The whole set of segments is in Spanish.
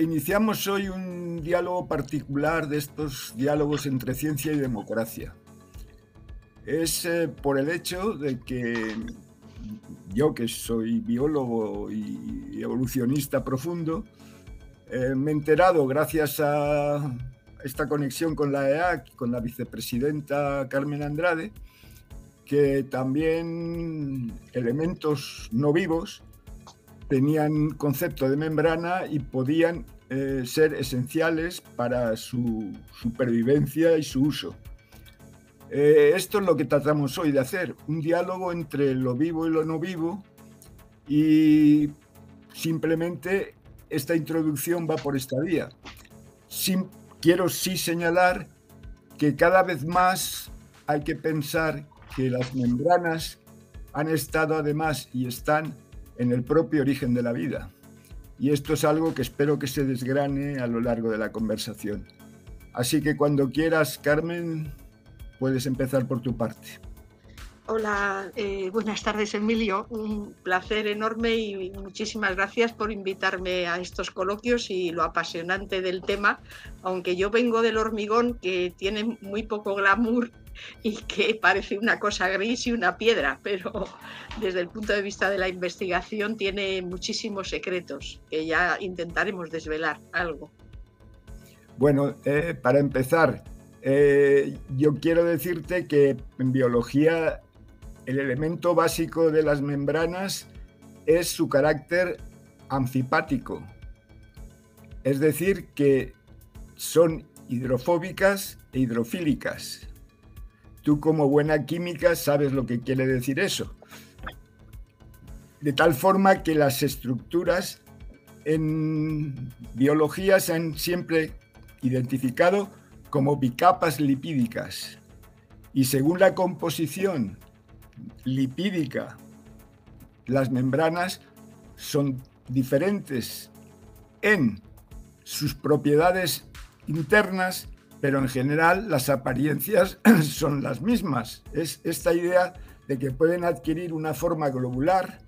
Iniciamos hoy un diálogo particular de estos diálogos entre ciencia y democracia. Es eh, por el hecho de que yo, que soy biólogo y evolucionista profundo, eh, me he enterado gracias a esta conexión con la EAC, con la vicepresidenta Carmen Andrade, que también elementos no vivos tenían concepto de membrana y podían eh, ser esenciales para su supervivencia y su uso. Eh, esto es lo que tratamos hoy de hacer, un diálogo entre lo vivo y lo no vivo y simplemente esta introducción va por esta vía. quiero sí señalar que cada vez más hay que pensar que las membranas han estado además y están en el propio origen de la vida. Y esto es algo que espero que se desgrane a lo largo de la conversación. Así que cuando quieras, Carmen, puedes empezar por tu parte. Hola, eh, buenas tardes Emilio. Un placer enorme y muchísimas gracias por invitarme a estos coloquios y lo apasionante del tema, aunque yo vengo del hormigón que tiene muy poco glamour y que parece una cosa gris y una piedra, pero desde el punto de vista de la investigación tiene muchísimos secretos que ya intentaremos desvelar algo. Bueno, eh, para empezar, eh, yo quiero decirte que en biología el elemento básico de las membranas es su carácter anfipático, es decir, que son hidrofóbicas e hidrofílicas. Tú como buena química sabes lo que quiere decir eso. De tal forma que las estructuras en biología se han siempre identificado como bicapas lipídicas. Y según la composición lipídica, las membranas son diferentes en sus propiedades internas pero en general las apariencias son las mismas. Es esta idea de que pueden adquirir una forma globular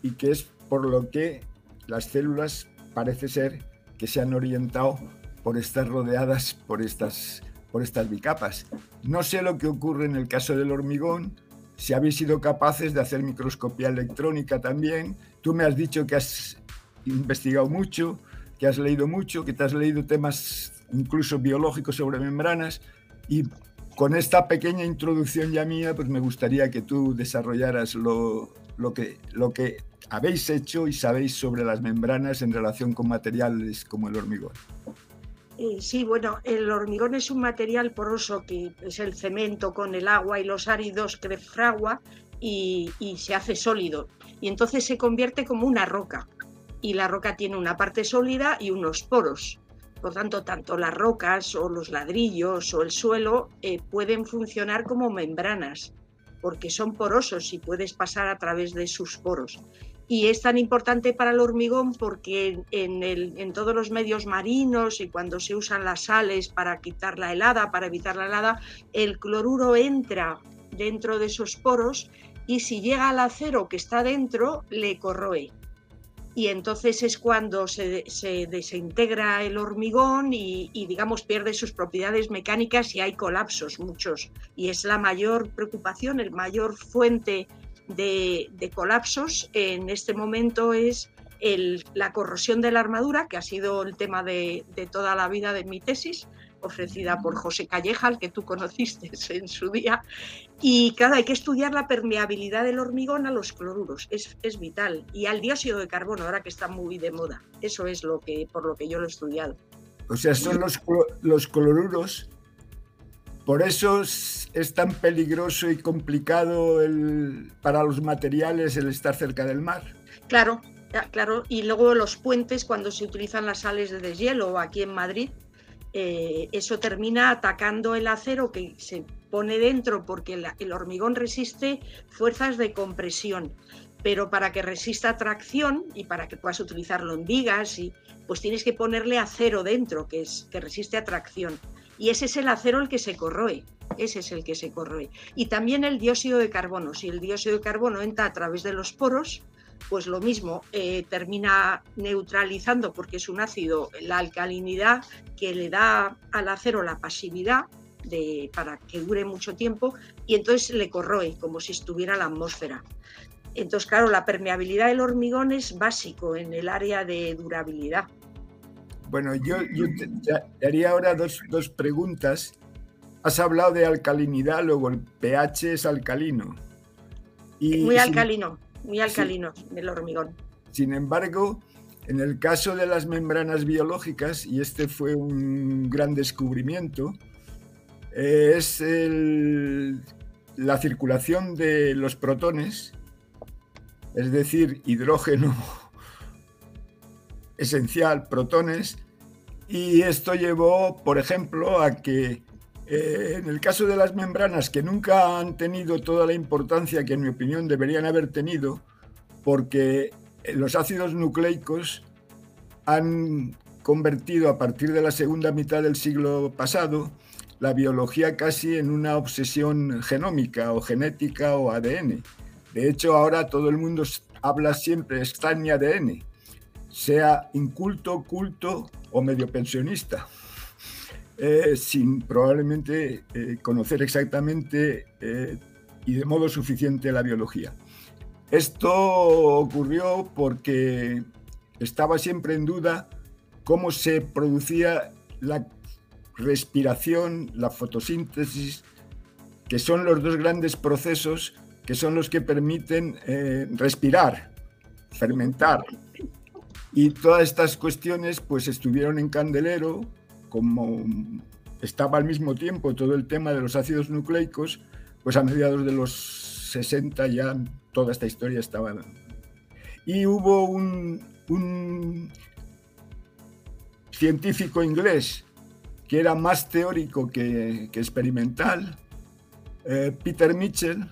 y que es por lo que las células parece ser que se han orientado por estar rodeadas por estas, por estas bicapas. No sé lo que ocurre en el caso del hormigón, si habéis sido capaces de hacer microscopía electrónica también. Tú me has dicho que has investigado mucho, que has leído mucho, que te has leído temas incluso biológicos sobre membranas. Y con esta pequeña introducción ya mía, pues me gustaría que tú desarrollaras lo, lo, que, lo que habéis hecho y sabéis sobre las membranas en relación con materiales como el hormigón. Eh, sí, bueno, el hormigón es un material poroso que es el cemento con el agua y los áridos que fragua y, se hace sólido. Y entonces se convierte como una roca. Y la roca tiene una parte sólida y unos poros. Por tanto, tanto las rocas o los ladrillos o el suelo eh, pueden funcionar como membranas, porque son porosos y puedes pasar a través de sus poros. Y es tan importante para el hormigón porque en, todos los medios marinos y cuando se usan las sales para quitar la helada, para evitar la helada, el cloruro entra dentro de esos poros y si llega al acero que está dentro, le corroe y entonces es cuando se, desintegra el hormigón y, digamos, pierde sus propiedades mecánicas y hay colapsos muchos. Y es la mayor preocupación, el mayor fuente de, colapsos en este momento es la corrosión de la armadura, que ha sido el tema de, de toda la vida de mi tesis, ofrecida por José Calleja, al que tú conociste en su día. Y claro, hay que estudiar la permeabilidad del hormigón a los cloruros, es, es, vital. Y al dióxido de carbono, ahora que está muy de moda. Eso es lo que, por lo que yo lo he estudiado. O sea, son los, los cloruros. Por eso es tan peligroso y complicado el, para los materiales el estar cerca del mar. Claro, claro. Y luego los puentes, cuando se utilizan las sales de deshielo aquí en Madrid, eh, eso termina atacando el acero que se pone dentro porque el, hormigón resiste fuerzas de compresión. Pero para que resista tracción y para que puedas utilizarlo en vigas, y, pues tienes que ponerle acero dentro, que, es, que resiste atracción. Y ese es el acero el que se corroe. Ese es el que se corroe. Y también el dióxido de carbono. Si el dióxido de carbono entra a través de los poros, pues lo mismo, eh, termina neutralizando, porque es un ácido, la alcalinidad que le da al acero la pasividad para que dure mucho tiempo y entonces le corroe como si estuviera la atmósfera. Entonces, claro, la permeabilidad del hormigón es básico en el área de durabilidad. Bueno, yo, te, haría ahora dos, dos, preguntas. Has hablado de alcalinidad, luego el pH es alcalino. Y muy alcalino, muy alcalino el hormigón. Sin embargo, en el caso de las membranas biológicas, y este fue un gran descubrimiento, eh, es la circulación de los protones es decir, hidrógeno esencial, protones, y esto llevó, por ejemplo, a que eh, en el caso de las membranas, que nunca han tenido toda la importancia que en mi opinión deberían haber tenido, porque los ácidos nucleicos han convertido a partir de la segunda mitad del siglo pasado la biología casi en una obsesión genómica o genética o ADN. De hecho, ahora todo el mundo habla siempre, está en ADN, sea inculto, culto o medio pensionista, eh, sin probablemente eh, conocer exactamente eh, y de modo suficiente la biología. Esto ocurrió porque estaba siempre en duda cómo se producía la respiración, la fotosíntesis, que son los dos grandes procesos que son los que permiten respirar, fermentar. Y todas estas cuestiones pues estuvieron en candelero, como estaba al mismo tiempo todo el tema de los ácidos nucleicos, pues a mediados de los 60 ya toda esta historia estaba. Y hubo un, científico inglés que era más teórico que, experimental, eh, Peter Mitchell,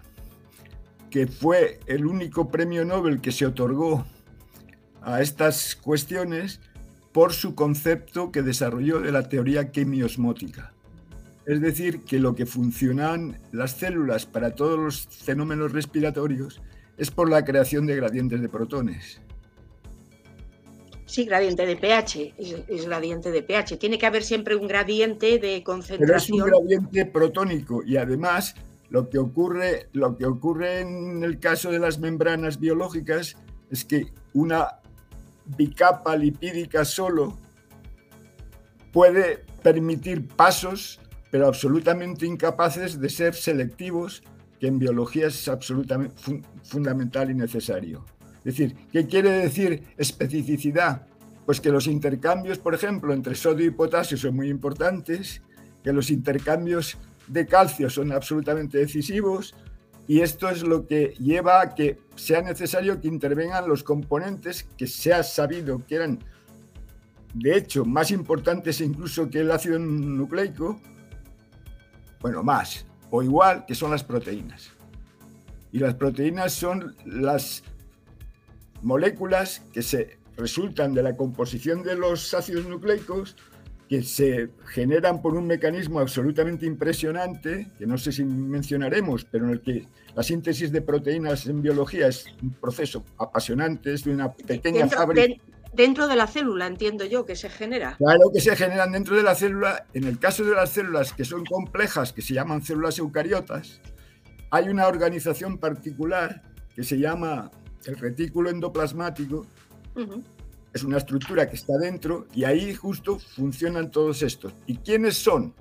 que fue el único premio Nobel que se otorgó a estas cuestiones por su concepto que desarrolló de la teoría quimiosmótica. Es decir, que lo que funcionan las células para todos los fenómenos respiratorios es por la creación de gradientes de protones. Sí, gradiente de pH, es, gradiente de pH. Tiene que haber siempre un gradiente de concentración. Pero es un gradiente protónico y además lo que ocurre, lo que ocurre en el caso de las membranas biológicas es que una bicapa lipídica solo puede permitir pasos, pero absolutamente incapaces de ser selectivos, que en biología es absolutamente fundamental y necesario. Es decir, ¿qué quiere decir especificidad? Pues que los intercambios, por ejemplo, entre sodio y potasio son muy importantes, que los intercambios de calcio son absolutamente decisivos y esto es lo que lleva a que sea necesario que intervengan los componentes que se ha sabido que eran, de hecho, más importantes incluso que el ácido nucleico, bueno, más o igual que son las proteínas. Y las proteínas son las moléculas que se resultan de la composición de los ácidos nucleicos que se generan por un mecanismo absolutamente impresionante, que no sé si mencionaremos, pero en el que la síntesis de proteínas en biología es un proceso apasionante, es de una pequeña dentro, fábrica. dentro de la célula, entiendo yo, que se genera. Claro que se generan dentro de la célula. En el caso de las células que son complejas, que se llaman células eucariotas, hay una organización particular que se llama el retículo endoplasmático, es una estructura que está dentro y ahí justo funcionan todos estos. ¿Y quiénes son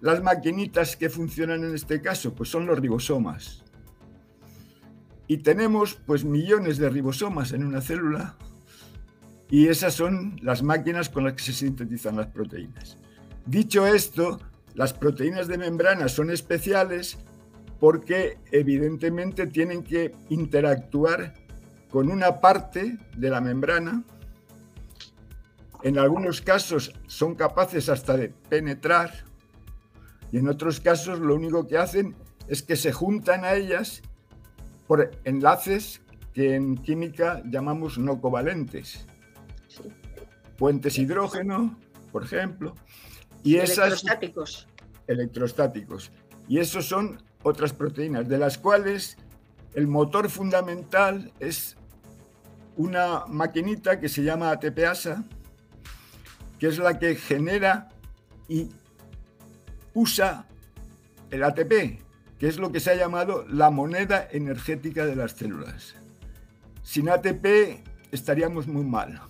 las maquinitas que funcionan en este caso? Pues son los ribosomas. Y tenemos pues millones de ribosomas en una célula y esas son las máquinas con las que se sintetizan las proteínas. Dicho esto, las proteínas de membrana son especiales porque evidentemente tienen que interactuar con una parte de la membrana en algunos casos son capaces hasta de penetrar y en otros casos lo único que hacen es que se juntan a ellas por enlaces que en química llamamos no covalentes. Puentes hidrógeno, por ejemplo. Y electrostáticos. Electrostáticos. Y esos son otras proteínas, de las cuales el motor fundamental es una maquinita que se llama ATPasa, que es la que genera y usa el ATP, que es lo que se ha llamado la moneda energética de las células. Sin ATP estaríamos muy mal.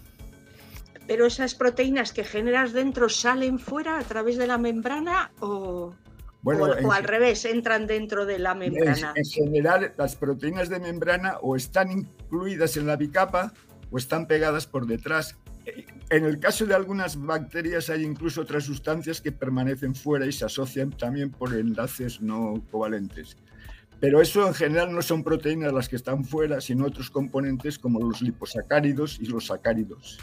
Pero esas proteínas que generas dentro salen fuera a través de la membrana o, o, al revés, entran dentro de la membrana. En, general, las proteínas de membrana o están incluidas en la bicapa o están pegadas por detrás. En el caso de algunas bacterias hay incluso otras sustancias que permanecen fuera y se asocian también por enlaces no covalentes. Pero eso en general no son proteínas las que están fuera, sino otros componentes como los liposacáridos y los sacáridos.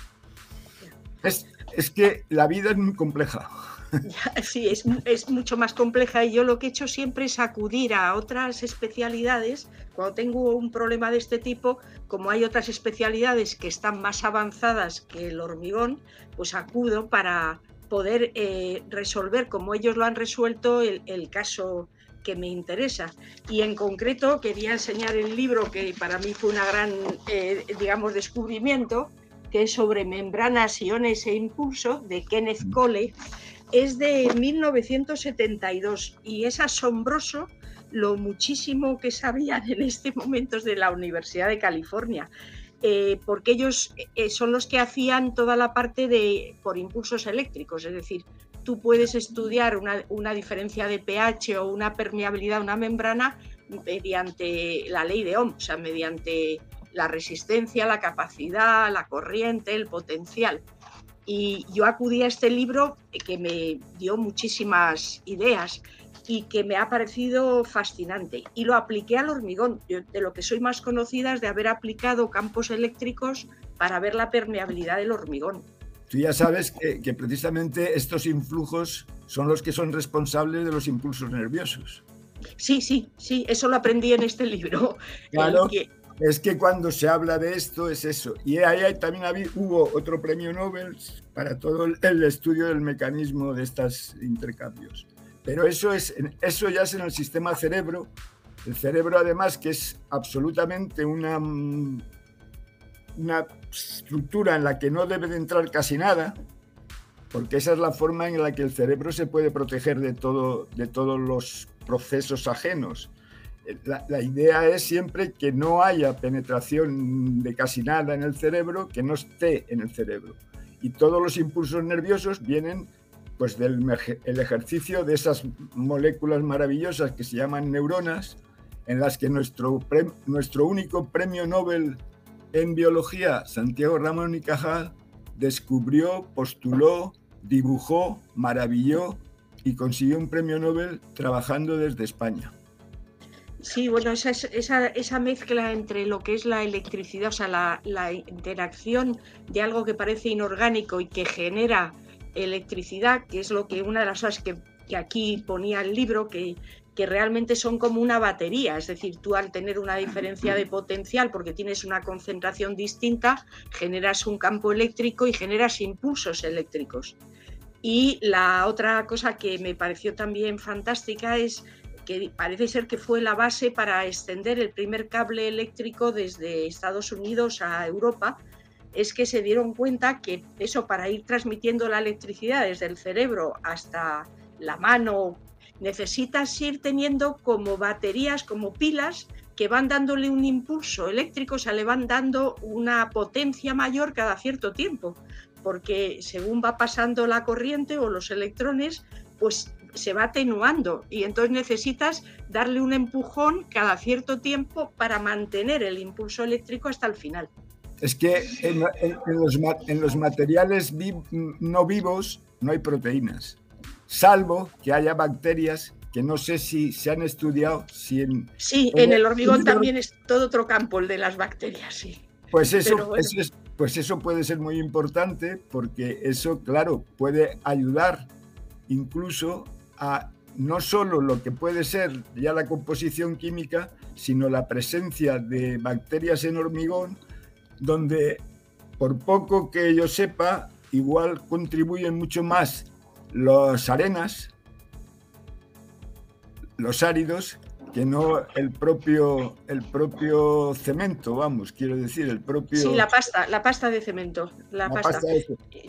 Es, es que la vida es muy compleja. Sí, es, es, mucho más compleja y yo lo que he hecho siempre es acudir a otras especialidades. Cuando tengo un problema de este tipo, como hay otras especialidades que están más avanzadas que el hormigón, pues acudo para poder eh, resolver, como ellos lo han resuelto, el, el caso que me interesa. Y en concreto quería enseñar el libro que para mí fue una gran, eh, digamos, descubrimiento, que es sobre membranas, iones e impulso, de Kenneth Cole. Es de 1972 y es asombroso lo muchísimo que sabían en este momento de la Universidad de California. Eh, porque ellos eh, son los que hacían toda la parte de por impulsos eléctricos, es decir, tú puedes estudiar una, diferencia de pH o una permeabilidad una membrana mediante la ley de Ohm, o sea, mediante la resistencia, la capacidad, la corriente, el potencial. Y yo acudí a este libro que me dio muchísimas ideas y que me ha parecido fascinante. Y lo apliqué al hormigón. de lo que soy más conocida es de haber aplicado campos eléctricos para ver la permeabilidad del hormigón. Tú ya sabes que, precisamente estos influjos son los que son responsables de los impulsos nerviosos. Sí, sí, sí, eso lo aprendí en este libro. Claro, es que cuando se habla de esto es eso. Y ahí también hubo otro premio Nobel para todo el estudio del mecanismo de estos intercambios. Pero eso, es, eso ya es en el sistema cerebro. El cerebro además que es absolutamente una una estructura en la que no debe de entrar casi nada, porque esa es la forma en la que el cerebro se puede proteger de, todo, de todos los procesos ajenos. La, idea es siempre que no haya penetración de casi nada en el cerebro que no esté en el cerebro. Y todos los impulsos nerviosos vienen pues del el ejercicio de esas moléculas maravillosas que se llaman neuronas, en las que nuestro, nuestro único premio Nobel en biología, Santiago Ramón y Cajal descubrió, postuló, dibujó, maravilló y consiguió un premio Nobel trabajando desde España. Sí, bueno, esa, esa, esa, mezcla entre lo que es la electricidad, o sea, la, interacción de algo que parece inorgánico y que genera electricidad, que es lo que una de las cosas que, que aquí ponía el libro, que que realmente son como una batería, es decir, tú al tener una diferencia de potencial porque tienes una concentración distinta, generas un campo eléctrico y generas impulsos eléctricos. Y la otra cosa que me pareció también fantástica es que parece ser que fue la base para extender el primer cable eléctrico desde Estados Unidos a Europa, es que se dieron cuenta que eso para ir transmitiendo la electricidad desde el cerebro hasta la mano necesitas ir teniendo como baterías, como pilas que van dándole un impulso eléctrico, o sea, le van dando una potencia mayor cada cierto tiempo, porque según va pasando la corriente o los electrones, pues se va atenuando y entonces necesitas darle un empujón cada cierto tiempo para mantener el impulso eléctrico hasta el final. Es que en, los, en los, materiales no vivos no hay proteínas salvo que haya bacterias que no sé si se han estudiado. Si en, sí, en, el hormigón también es todo otro campo, el de las bacterias, sí. Pues eso, pues eso puede ser muy importante porque eso, claro, puede ayudar incluso a no solo lo que puede ser ya la composición química, sino la presencia de bacterias en hormigón, donde por poco que yo sepa, igual contribuyen mucho más los arenas, los áridos, que no el propio, el propio cemento, vamos, quiero decir, el propio... Sí, la pasta, la pasta de cemento, la, pasta.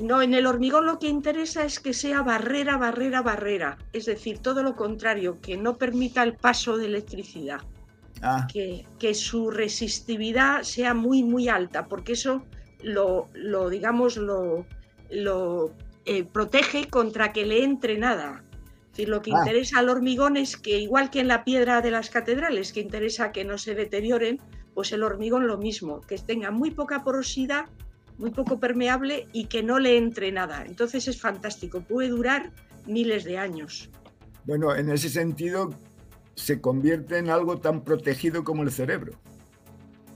no, en el hormigón lo que interesa es que sea barrera, barrera, barrera, es decir, todo lo contrario, que no permita el paso de electricidad, ah. que, que, su resistividad sea muy, muy alta, porque eso lo, lo digamos, lo, lo eh, protege contra que le entre nada decir, lo que ah. interesa al hormigón es que, igual que en la piedra de las catedrales, que interesa que no se deterioren, pues el hormigón lo mismo, que tenga muy poca porosidad, muy poco permeable y que no le entre nada. Entonces es fantástico, puede durar miles de años. Bueno, en ese sentido se convierte en algo tan protegido como el cerebro.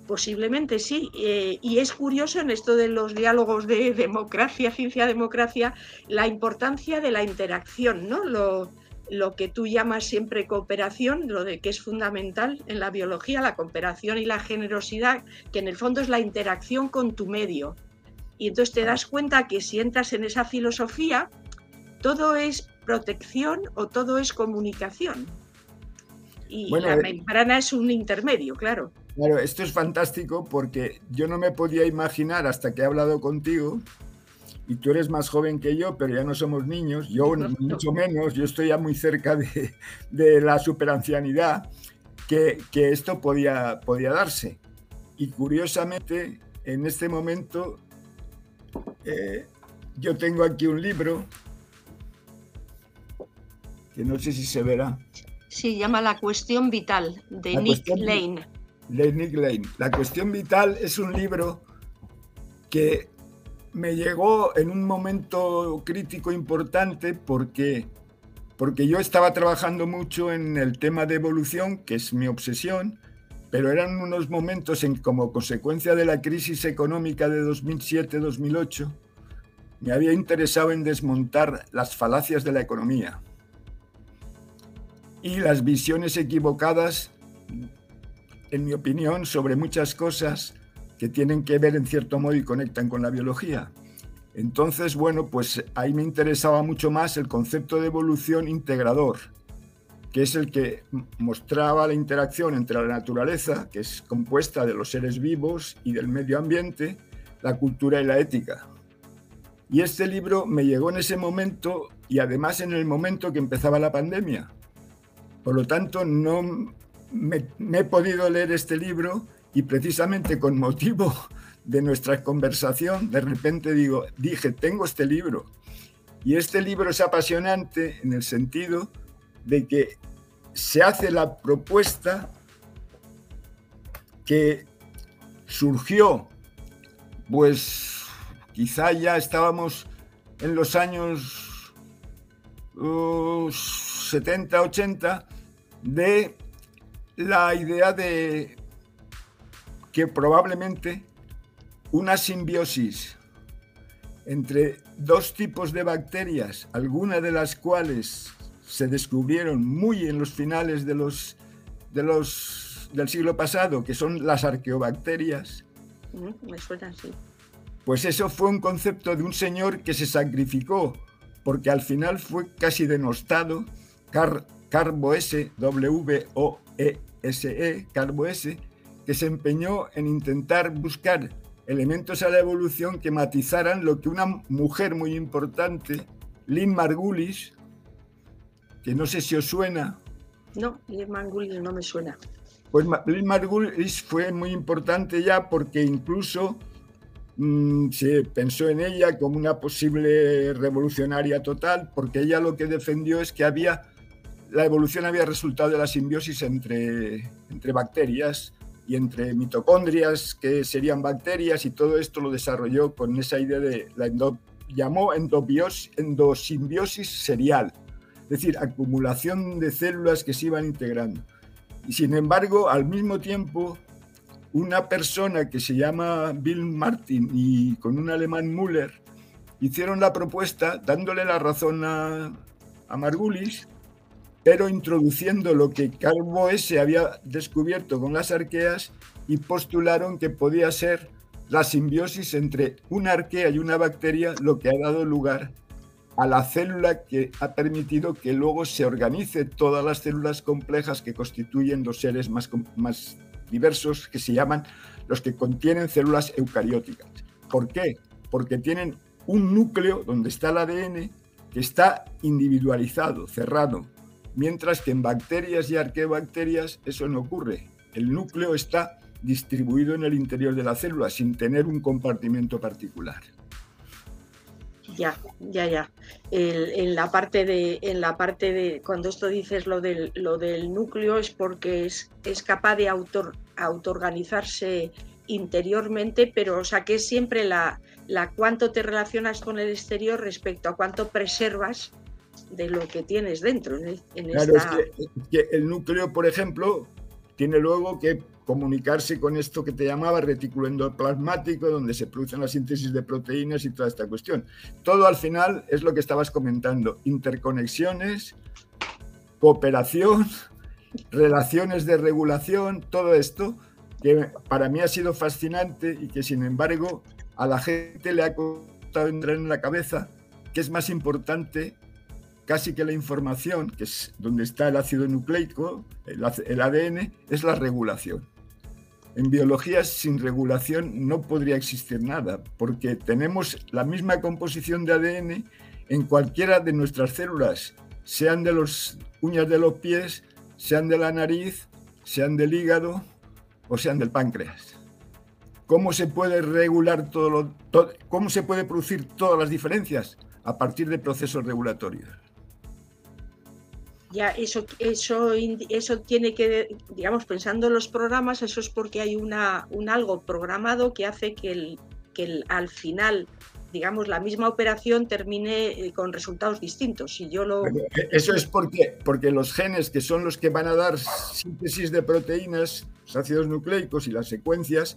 Posiblemente sí. Eh, y es curioso en esto de los diálogos de democracia, ciencia-democracia, la importancia de la interacción, ¿no? Lo, lo que tú llamas siempre cooperación, lo de que es fundamental en la biología, la cooperación y la generosidad, que en el fondo es la interacción con tu medio. Y entonces te das cuenta que si entras en esa filosofía, todo es protección o todo es comunicación. Y la eh, membrana es un intermedio, claro. Claro, esto es fantástico porque yo no me podía imaginar hasta que he hablado contigo, y tú eres más joven que yo, pero ya no somos niños, yo mucho menos, yo estoy ya muy cerca de, la superancianidad, que, que, esto podía, podía darse. Y curiosamente, en este momento, eh, yo tengo aquí un libro, que no sé si se verá. Sí, llama La cuestión vital, de Nick Lane de Nick Lane. La cuestión vital es un libro que me llegó en un momento crítico importante porque, porque yo estaba trabajando mucho en el tema de evolución, que es mi obsesión, pero eran unos momentos en como consecuencia de la crisis económica de 2007-2008, me había interesado en desmontar las falacias de la economía y las visiones equivocadas en mi opinión, sobre muchas cosas que tienen que ver en cierto modo y conectan con la biología. Entonces, bueno, pues ahí me interesaba mucho más el concepto de evolución integrador, que es el que mostraba la interacción entre la naturaleza, que es compuesta de los seres vivos y del medio ambiente, la cultura y la ética. Y este libro me llegó en ese momento y además en el momento que empezaba la pandemia. Por lo tanto, no me, he podido leer este libro y precisamente con motivo de nuestra conversación, de repente digo, dije, tengo este libro. Y este libro es apasionante en el sentido de que se hace la propuesta que surgió, pues quizá ya estábamos en los años 70, uh, 80, de la idea de que probablemente una simbiosis entre dos tipos de bacterias, algunas de las cuales se descubrieron muy en los finales de los, de los, del siglo pasado, que son las arqueobacterias. Me suena así. Pues eso fue un concepto de un señor que se sacrificó, porque al final fue casi denostado, Car Carbo S, W O E SE, Carbo S, que se empeñó en intentar buscar elementos a la evolución que matizaran lo que una mujer muy importante, Lynn Margulis, que no sé si os suena. No, Lynn Margulis no me suena. Pues Lynn Margulis fue muy importante ya porque incluso mm, se pensó en ella como una posible revolucionaria total, porque ella lo que defendió es que había la evolución había resultado de la simbiosis entre, entre bacterias y entre mitocondrias, que serían bacterias, y todo esto lo desarrolló con esa idea de la llamó endosimbiosis serial, es decir, acumulación de células que se iban integrando. Y sin embargo, al mismo tiempo, una persona que se llama Bill Martin y con un alemán Müller hicieron la propuesta, dándole la razón a, a Margulis, pero introduciendo lo que Carbo S había descubierto con las arqueas y postularon que podía ser la simbiosis entre una arquea y una bacteria lo que ha dado lugar a la célula que ha permitido que luego se organice todas las células complejas que constituyen los seres más, más diversos, que se llaman los que contienen células eucarióticas. ¿Por qué? Porque tienen un núcleo donde está el ADN que está individualizado, cerrado, mientras que en bacterias y arqueobacterias eso no ocurre. El núcleo está distribuido en el interior de la célula sin tener un compartimento particular. Ya, ya, ya. en la parte de, en la parte de, cuando esto dices lo del, lo del núcleo es porque es, es capaz de auto, autoorganizarse interiormente, pero o sea que es siempre la, la cuánto te relacionas con el exterior respecto a cuánto preservas de lo que tienes dentro. En, claro, es, que, el núcleo, por ejemplo, tiene luego que comunicarse con esto que te llamaba retículo endoplasmático, donde se producen la síntesis de proteínas y toda esta cuestión. Todo al final es lo que estabas comentando, interconexiones, cooperación, relaciones de regulación, todo esto que para mí ha sido fascinante y que sin embargo a la gente le ha costado entrar en la cabeza que es más importante casi que la información, que es donde está el ácido nucleico, el, ADN, es la regulación. En biología sin regulación no podría existir nada, porque tenemos la misma composición de ADN en cualquiera de nuestras células, sean de las uñas de los pies, sean de la nariz, sean del hígado o sean del páncreas. ¿Cómo se puede regular todo cómo se puede producir todas las diferencias? A partir de procesos regulatorios ya eso, eso, eso tiene que, digamos, pensando en los programas, eso es porque hay una, un algo programado que hace que, el, que al final, digamos, la misma operación termine eh, con resultados distintos. Y yo lo... Eh, eso es porque, porque los genes que son los que van a dar síntesis de proteínas, los ácidos nucleicos y las secuencias,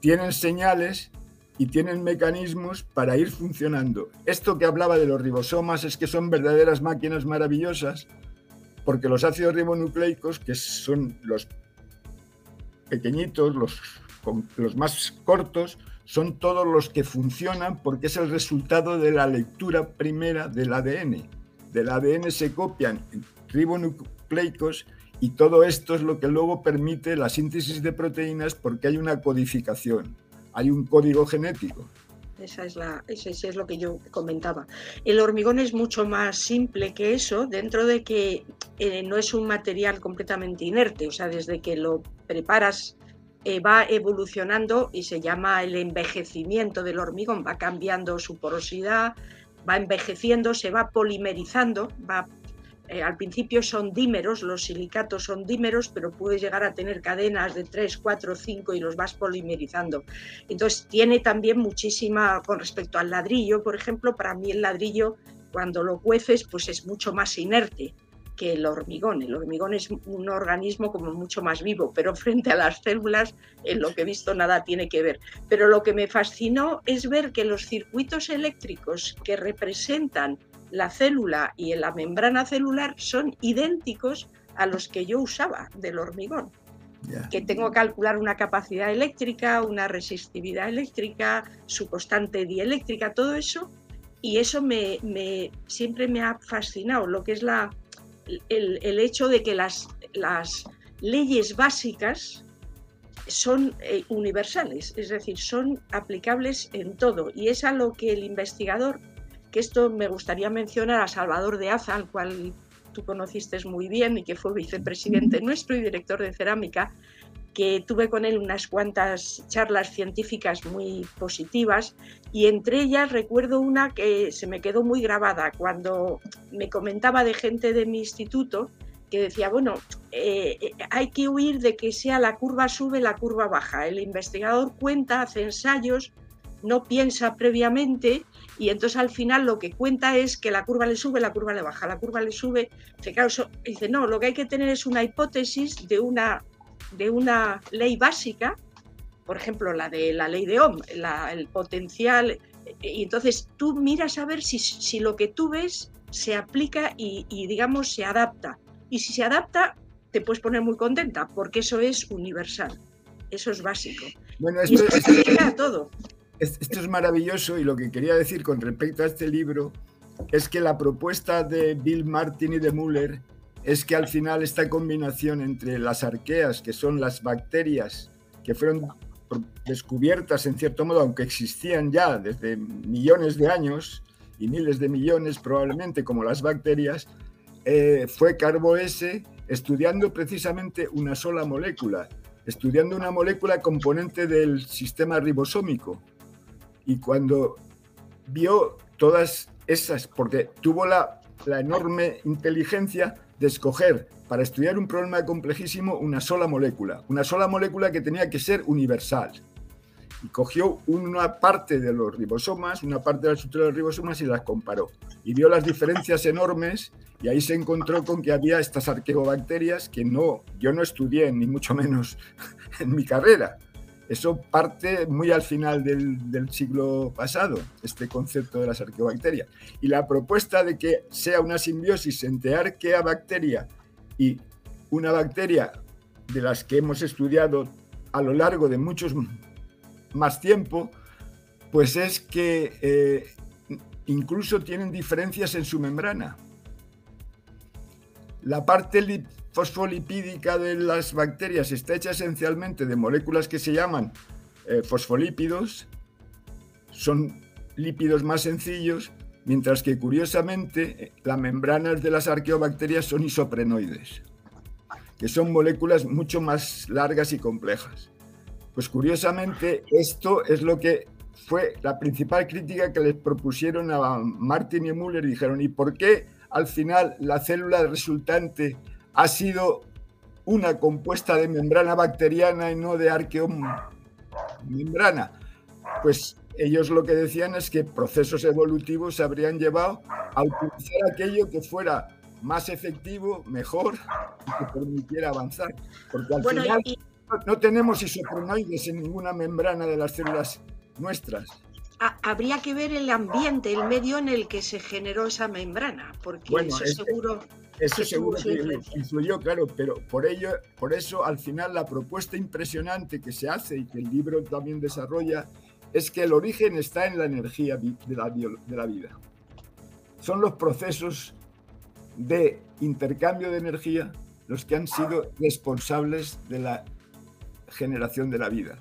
tienen señales y tienen mecanismos para ir funcionando. Esto que hablaba de los ribosomas es que son verdaderas máquinas maravillosas porque los ácidos ribonucleicos, que son los pequeñitos, los, más cortos, son todos los que funcionan porque es el resultado de la lectura primera del ADN. Del ADN se copian ribonucleicos y todo esto es lo que luego permite la síntesis de proteínas porque hay una codificación, hay un código genético. Esa es la, ese, es lo que yo comentaba. El hormigón es mucho más simple que eso, dentro de que eh, no es un material completamente inerte, o sea, desde que lo preparas eh, va evolucionando y se llama el envejecimiento del hormigón, va cambiando su porosidad, va envejeciendo, se va polimerizando, va eh, al principio son dímeros, los silicatos son dímeros, pero puedes llegar a tener cadenas de 3, 4, 5 y los vas polimerizando. Entonces tiene también muchísima, con respecto al ladrillo, por ejemplo, para mí el ladrillo cuando lo cueces pues es mucho más inerte que el hormigón. El hormigón es un organismo como mucho más vivo, pero frente a las células, en lo que he visto, nada tiene que ver. Pero lo que me fascinó es ver que los circuitos eléctricos que representan la célula y la membrana celular son idénticos a los que yo usaba del hormigón. Que tengo que calcular una capacidad eléctrica, una resistividad eléctrica, su constante dieléctrica, todo eso. Y eso me, siempre me ha fascinado, lo que es la, el, hecho de que las, las leyes básicas son eh, universales, es decir, son aplicables en todo. Y es a lo que el investigador que esto me gustaría mencionar a Salvador de Aza, al cual tú conociste muy bien y que fue vicepresidente nuestro y director de cerámica, que tuve con él unas cuantas charlas científicas muy positivas y entre ellas recuerdo una que se me quedó muy grabada cuando me comentaba de gente de mi instituto que decía, bueno, eh, eh, hay que huir de que sea la curva sube, la curva baja. El investigador cuenta, hace ensayos, no piensa previamente y entonces al final lo que cuenta es que la curva le sube, la curva le baja, la curva le sube. Dice, no, lo que hay que tener es una hipótesis de una, de una ley básica, por ejemplo, la de la ley de Ohm, el potencial, y entonces tú miras a ver si, si lo que tú ves se aplica y, digamos, se adapta. Y si se adapta, te puedes poner muy contenta, porque eso es universal, eso es básico. Bueno, esto, y esto, todo. Esto es maravilloso y lo que quería decir con respecto a este libro es que la propuesta de Bill Martin y de Muller es que al final esta combinación entre las arqueas, que son las bacterias que fueron descubiertas en cierto modo, aunque existían ya desde millones de años y miles de millones probablemente, como las bacterias, eh, fue Carboese estudiando precisamente una sola molécula, estudiando una molécula componente del sistema ribosómico. Y cuando vio todas esas, porque tuvo la, enorme inteligencia de escoger para estudiar un problema complejísimo una sola molécula, una sola molécula que tenía que ser universal. Y cogió una parte de los ribosomas, una parte de la estructura de los ribosomas y las comparó. Y vio las diferencias enormes y ahí se encontró con que había estas arqueobacterias que no, yo no estudié, ni mucho menos en mi carrera. Eso parte muy al final del, del, siglo pasado, este concepto de las arqueobacterias. Y la propuesta de que sea una simbiosis entre arqueabacteria y una bacteria de las que hemos estudiado a lo largo de muchos más tiempo, pues es que eh, incluso tienen diferencias en su membrana. La parte fosfolipídica de las bacterias está hecha esencialmente de moléculas que se llaman eh, fosfolípidos, son lípidos más sencillos mientras que curiosamente las membranas de las arqueobacterias son isoprenoides, que son moléculas mucho más largas y complejas. Pues curiosamente esto es lo que fue la principal crítica que les propusieron a Martin y Müller dijeron, ¿y por qué al final la célula resultante ha sido una compuesta de membrana bacteriana y no de arqueomembrana? Pues ellos lo que decían es que procesos evolutivos se habrían llevado a utilizar aquello que fuera más efectivo, mejor y que permitiera avanzar. Porque al final no tenemos isoprenoides en ninguna membrana de las células nuestras. Habría que ver el ambiente, el medio en el que se generó esa membrana, porque eso seguro. Eso seguro que influyó, claro, pero por ello, por eso al final la propuesta impresionante que se hace y que el libro también desarrolla es que el origen está en la energía de la, de la vida. Son los procesos de intercambio de energía los que han sido responsables de la generación de la vida.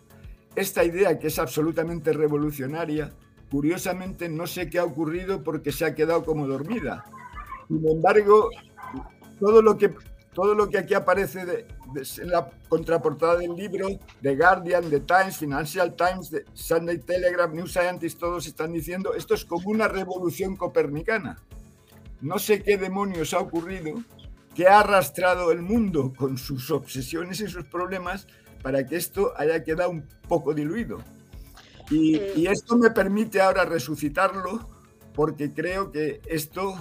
Esta idea que es absolutamente revolucionaria, curiosamente no sé qué ha ocurrido porque se ha quedado como dormida. Sin embargo, todo lo que todo lo que aquí aparece de, en la contraportada del libro, The Guardian, The Times, Financial Times, The Sunday Telegraph, New Scientist, todos están diciendo, esto es como una revolución copernicana. No sé qué demonios ha ocurrido que ha arrastrado el mundo con sus obsesiones y sus problemas para que esto haya quedado un poco diluido. Y, y esto me permite ahora resucitarlo porque creo que esto,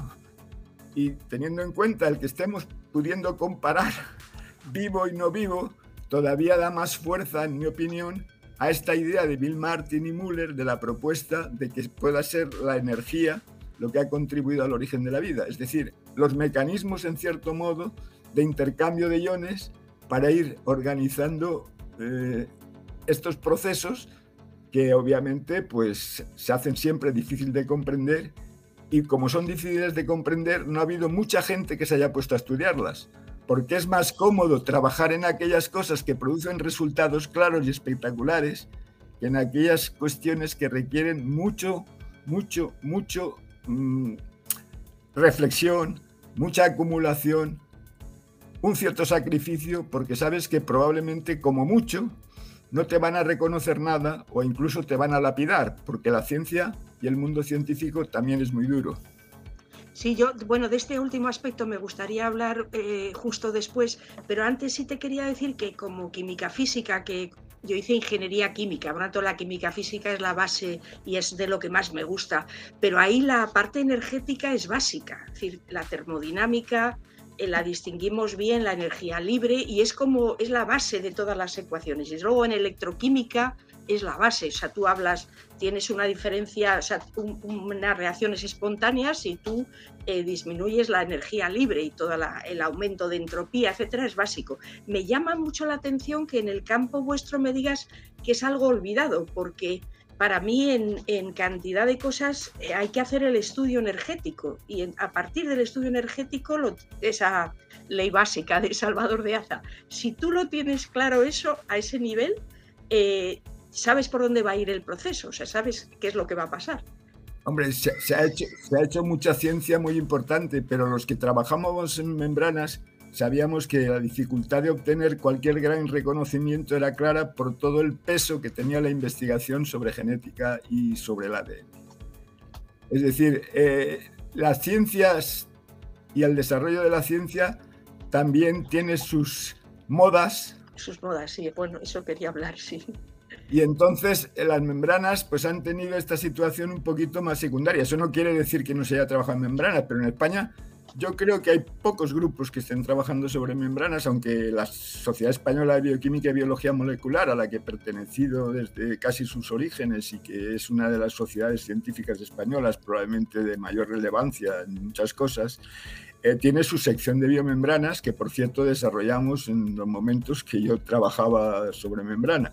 y teniendo en cuenta el que estemos pudiendo comparar vivo y no vivo, todavía da más fuerza, en mi opinión, a esta idea de Bill Martin y Muller de la propuesta de que pueda ser la energía lo que ha contribuido al origen de la vida. Es decir, los mecanismos, en cierto modo, de intercambio de iones para ir organizando eh, estos procesos que obviamente pues, se hacen siempre difícil de comprender y como son difíciles de comprender, no ha habido mucha gente que se haya puesto a estudiarlas, porque es más cómodo trabajar en aquellas cosas que producen resultados claros y espectaculares que en aquellas cuestiones que requieren mucho, mucho, mucho mm, reflexión, mucha acumulación, un cierto sacrificio, porque sabes que probablemente como mucho no te van a reconocer nada o incluso te van a lapidar, porque la ciencia y el mundo científico también es muy duro. Sí, yo, bueno, de este último aspecto me gustaría hablar eh, justo después, pero antes sí te quería decir que como química física, que yo hice ingeniería química, por lo tanto la química física es la base y es de lo que más me gusta, pero ahí la parte energética es básica, es decir, la termodinámica, eh, la distinguimos bien, la energía libre, y es como es la base de todas las ecuaciones. Y luego en electroquímica es la base. O sea, tú hablas, tienes una diferencia, o sea, unas reacciones espontáneas y tú eh, disminuyes la energía libre y todo el aumento de entropía, etcétera, es básico. Me llama mucho la atención que en el campo vuestro me digas que es algo olvidado, porque para mí en, cantidad de cosas eh, hay que hacer el estudio energético y a partir del estudio energético, esa ley básica de Salvador de Aza, si tú lo tienes claro eso a ese nivel, eh, sabes por dónde va a ir el proceso, o sea, sabes qué es lo que va a pasar. Hombre, se, ha hecho, se ha hecho mucha ciencia muy importante, pero los que trabajamos en membranas sabíamos que la dificultad de obtener cualquier gran reconocimiento era clara por todo el peso que tenía la investigación sobre genética y sobre el ADN. Es decir, eh, las ciencias y el desarrollo de la ciencia también tiene sus modas. Sus modas, sí, bueno, eso quería hablar, sí. Y entonces eh, las membranas pues han tenido esta situación un poquito más secundaria. Eso no quiere decir que no se haya trabajado en membranas, pero en España yo creo que hay pocos grupos que estén trabajando sobre membranas, aunque la Sociedad Española de Bioquímica y Biología Molecular, a la que he pertenecido desde casi sus orígenes y que es una de las sociedades científicas españolas probablemente de mayor relevancia en muchas cosas, eh, tiene su sección de biomembranas, que por cierto desarrollamos en los momentos que yo trabajaba sobre membranas.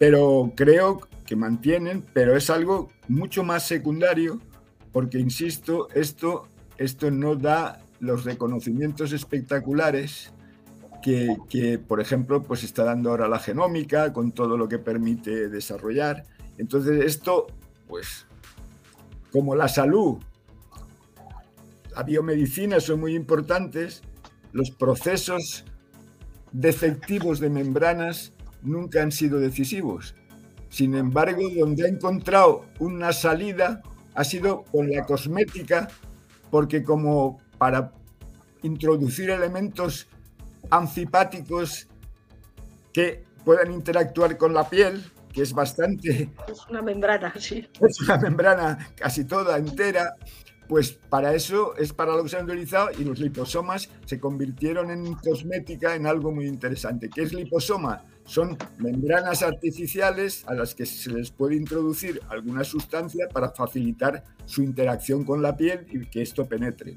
Pero creo que mantienen, pero es algo mucho más secundario, porque, insisto, esto esto no da los reconocimientos espectaculares que, por ejemplo, pues está dando ahora la genómica con todo lo que permite desarrollar. Entonces, esto, pues, como la salud, la biomedicina son muy importantes, los procesos defectivos de membranas nunca han sido decisivos. Sin embargo, donde ha encontrado una salida ha sido con la cosmética porque como para introducir elementos anfipáticos que puedan interactuar con la piel, que es bastante... Es una membrana, sí. Es una membrana casi toda entera, pues para eso es para lo que se han utilizado y los liposomas se convirtieron en cosmética en algo muy interesante. ¿Qué es liposoma? Son membranas artificiales a las que se les puede introducir alguna sustancia para facilitar su interacción con la piel y que esto penetre.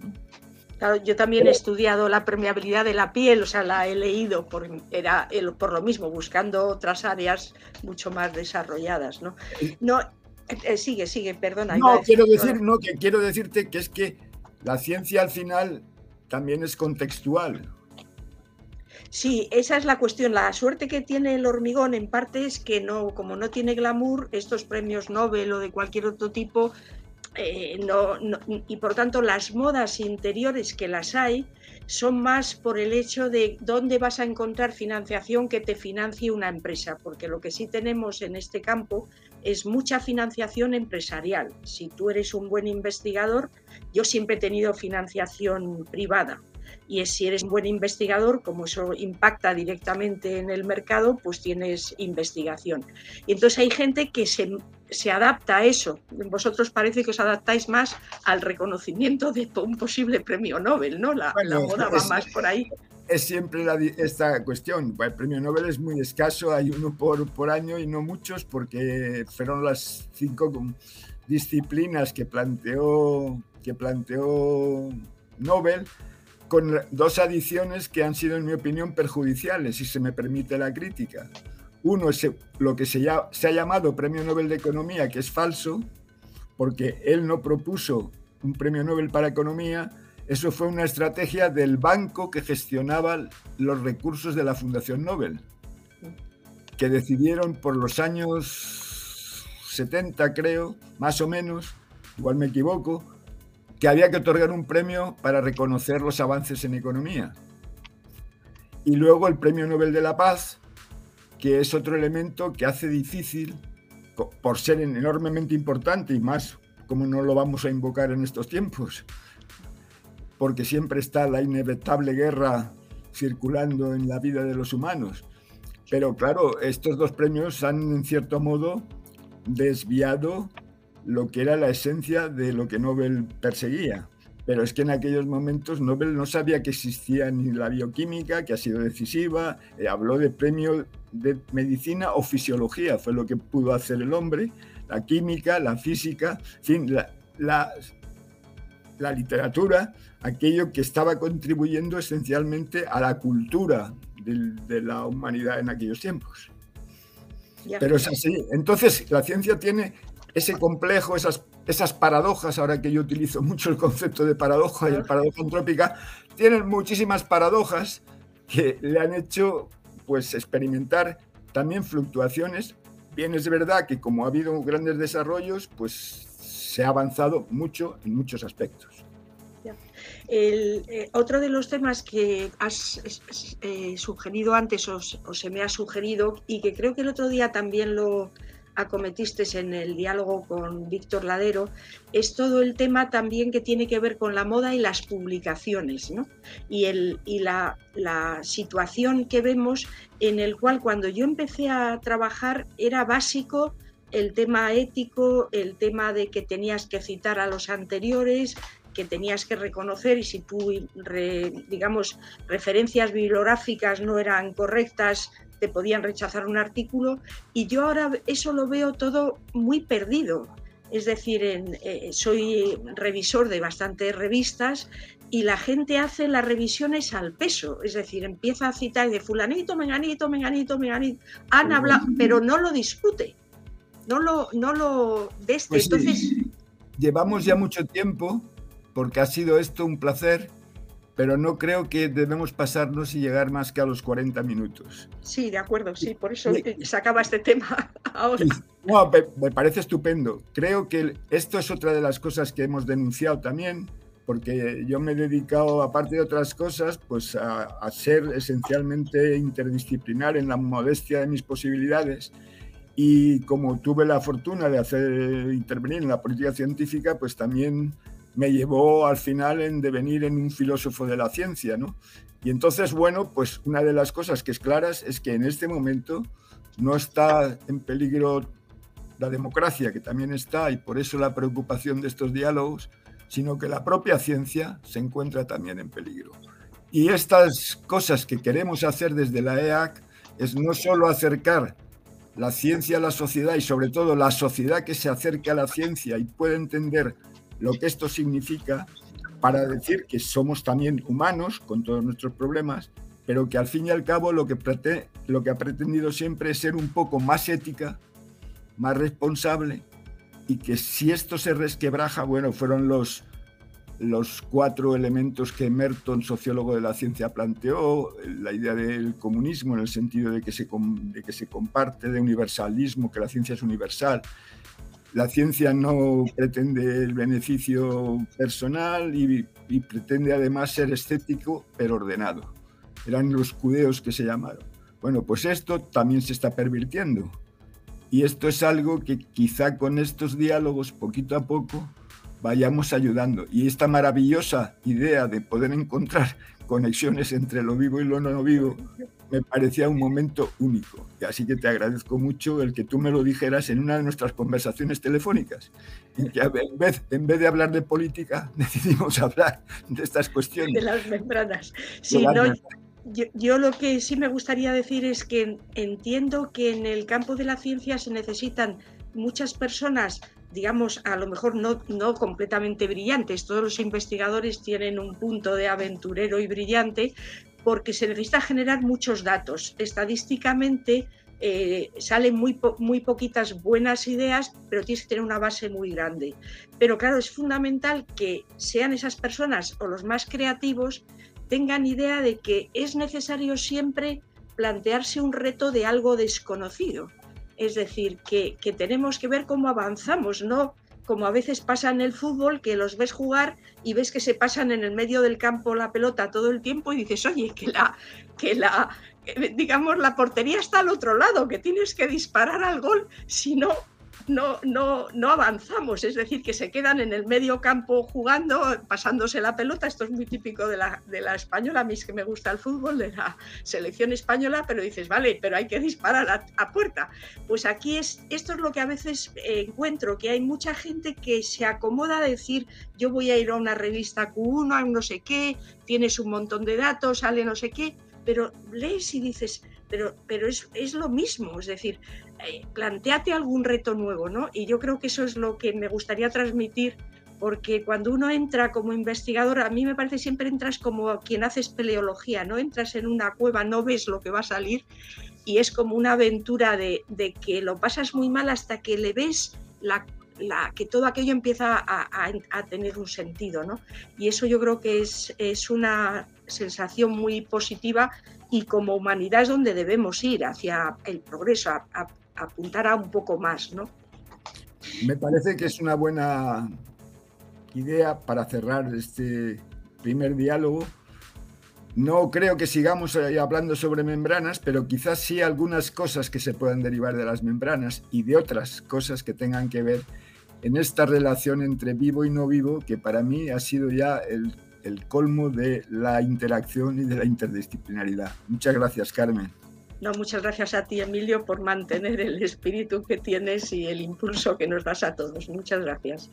Claro, yo también he estudiado la permeabilidad de la piel, o sea, la he leído por, era por lo mismo, buscando otras áreas mucho más desarrolladas. No, no eh, sigue, sigue, perdona. No, quiero, decir, no, que quiero decirte que es que la ciencia al final también es contextual. Sí, esa es la cuestión. La suerte que tiene el hormigón en parte es que no, como no tiene glamour, estos premios Nobel o de cualquier otro tipo, eh, no, y por tanto las modas interiores que las hay son más por el hecho de dónde vas a encontrar financiación que te financie una empresa, porque lo que sí tenemos en este campo es mucha financiación empresarial. Si tú eres un buen investigador, yo siempre he tenido financiación privada, y si eres un buen investigador, como eso impacta directamente en el mercado, pues tienes investigación. Y entonces hay gente que se, se adapta a eso. Vosotros parece que os adaptáis más al reconocimiento de un posible premio Nobel, ¿no? La, moda va más por ahí es siempre esta cuestión. El premio Nobel es muy escaso, hay uno por, por año y no muchos, porque fueron las cinco disciplinas que planteó, que planteó Nobel con dos adiciones que han sido, en mi opinión, perjudiciales, si se me permite la crítica. Uno es lo que se, se ha llamado Premio Nobel de Economía, que es falso, porque él no propuso un Premio Nobel para Economía, eso fue una estrategia del banco que gestionaba los recursos de la Fundación Nobel, que decidieron por los años 70, creo, más o menos, igual me equivoco, que había que otorgar un premio para reconocer los avances en economía. Y luego el Premio Nobel de la Paz, que es otro elemento que hace difícil, por ser enormemente importante y más como no lo vamos a invocar en estos tiempos, porque siempre está la inevitable guerra circulando en la vida de los humanos. Pero claro, estos dos premios han en cierto modo desviado lo que era la esencia de lo que Nobel perseguía. Pero es que en aquellos momentos Nobel no sabía que existía ni la bioquímica, que ha sido decisiva, eh, habló de premio de medicina o fisiología, fue lo que pudo hacer el hombre, la química, la física, en fin, la, la literatura, aquello que estaba contribuyendo esencialmente a la cultura de, de la humanidad en aquellos tiempos. Pero es así. Entonces, la ciencia tiene ese complejo, esas, esas paradojas, ahora que yo utilizo mucho el concepto de paradoja y el paradoja antrópica, tienen muchísimas paradojas que le han hecho pues experimentar también fluctuaciones. Bien es verdad que como ha habido grandes desarrollos, pues se ha avanzado mucho en muchos aspectos. El, eh, otro de los temas que has eh, sugerido antes o, se me ha sugerido y que creo que el otro día también lo acometiste en el diálogo con Víctor Ladero es todo el tema también que tiene que ver con la moda y las publicaciones ¿no? y, el, y la, la situación que vemos en el cual cuando yo empecé a trabajar era básico el tema ético, el tema de que tenías que citar a los anteriores, que tenías que reconocer y si tú, digamos, referencias bibliográficas no eran correctas, te podían rechazar un artículo. Y yo ahora eso lo veo todo muy perdido. Es decir, en, eh, soy revisor de bastantes revistas y la gente hace las revisiones al peso, es decir, empieza a citar de fulanito, menganito, menganito, menganito, han hablado, pero no lo discute, no lo, no lo de este. Pues Entonces, llevamos ya mucho tiempo porque ha sido esto un placer, pero no creo que debemos pasarnos y llegar más que a los 40 minutos. Sí, de acuerdo, sí, por eso se acaba este tema ahora. No, me parece estupendo. Creo que esto es otra de las cosas que hemos denunciado también, porque yo me he dedicado, aparte de otras cosas, pues a, a ser esencialmente interdisciplinar en la modestia de mis posibilidades. Y como tuve la fortuna de hacer intervenir en la política científica, pues también me llevó al final en devenir en un filósofo de la ciencia, ¿no? Y entonces, bueno, pues una de las cosas que es claras es que en este momento no está en peligro la democracia, que también está, y por eso la preocupación de estos diálogos, sino que la propia ciencia se encuentra también en peligro. Y estas cosas que queremos hacer desde la EAC es no solo acercar la ciencia a la sociedad y sobre todo la sociedad que se acerque a la ciencia y puede entender lo que esto significa para decir que somos también humanos con todos nuestros problemas, pero que al fin y al cabo lo que, lo que ha pretendido siempre es ser un poco más ética, más responsable y que si esto se resquebraja, bueno, fueron los, los cuatro elementos que Merton, sociólogo de la ciencia, planteó, la idea del comunismo en el sentido de que se, de que se comparte, de universalismo, que la ciencia es universal, la ciencia no pretende el beneficio personal y, pretende además ser estético pero ordenado. Eran los judeos que se llamaron. Bueno, pues esto también se está pervirtiendo. Y esto es algo que quizá con estos diálogos, poquito a poco, vayamos ayudando. Y esta maravillosa idea de poder encontrar conexiones entre lo vivo y lo no vivo me parecía un momento único. Y así que te agradezco mucho el que tú me lo dijeras en una de nuestras conversaciones telefónicas, en que en vez, en vez de hablar de política, decidimos hablar de estas cuestiones. De las membranas. Sí, Yo, yo, lo que sí me gustaría decir es que entiendo que en el campo de la ciencia se necesitan muchas personas, digamos, a lo mejor no, no completamente brillantes. Todos los investigadores tienen un punto de aventurero y brillante, porque se necesita generar muchos datos. Estadísticamente eh, salen muy, muy poquitas buenas ideas, pero tienes que tener una base muy grande. Pero claro, es fundamental que sean esas personas o los más creativos tengan idea de que es necesario siempre plantearse un reto de algo desconocido. Es decir, que, que tenemos que ver cómo avanzamos, no como a veces pasa en el fútbol, que los ves jugar y ves que se pasan en el medio del campo la pelota todo el tiempo y dices, oye, que la, que la, digamos, la portería está al otro lado, que tienes que disparar al gol, si no, no, no, no avanzamos, es decir, que se quedan en el medio campo jugando, pasándose la pelota. Esto es muy típico de la, de la española, a mí es que me gusta el fútbol, de la selección española, pero dices, vale, pero hay que disparar a, puerta. Pues aquí es, esto es lo que a veces eh, encuentro, que hay mucha gente que se acomoda a decir, yo voy a ir a una revista Q1, a no sé qué, tienes un montón de datos, sale no sé qué, pero lees y dices, pero, pero es, es lo mismo, es decir, eh, planteate algún reto nuevo, ¿no? Y yo creo que eso es lo que me gustaría transmitir, porque cuando uno entra como investigador, a mí me parece siempre entras como quien hace espeleología, ¿no? Entras en una cueva, no ves lo que va a salir, y es como una aventura de, que lo pasas muy mal hasta que le ves la, que todo aquello empieza a, tener un sentido, ¿no? Y eso yo creo que es, es una sensación muy positiva y como humanidad es donde debemos ir hacia el progreso, a, apuntar a un poco más, ¿no? Me parece que es una buena idea para cerrar este primer diálogo. No creo que sigamos hablando sobre membranas, pero quizás sí algunas cosas que se puedan derivar de las membranas y de otras cosas que tengan que ver en esta relación entre vivo y no vivo, que para mí ha sido ya el, el colmo de la interacción y de la interdisciplinaridad. Muchas gracias, Carmen. No, muchas gracias a ti, Emilio, por mantener el espíritu que tienes y el impulso que nos das a todos. Muchas gracias.